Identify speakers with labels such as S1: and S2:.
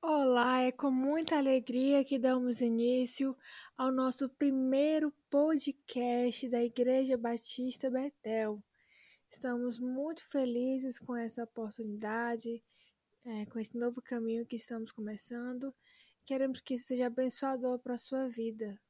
S1: Olá, é com muita alegria que damos início ao nosso primeiro podcast da Igreja Batista Betel. Estamos muito felizes com essa oportunidade, é, com esse novo caminho que estamos começando. Queremos que isso seja abençoador para a sua vida.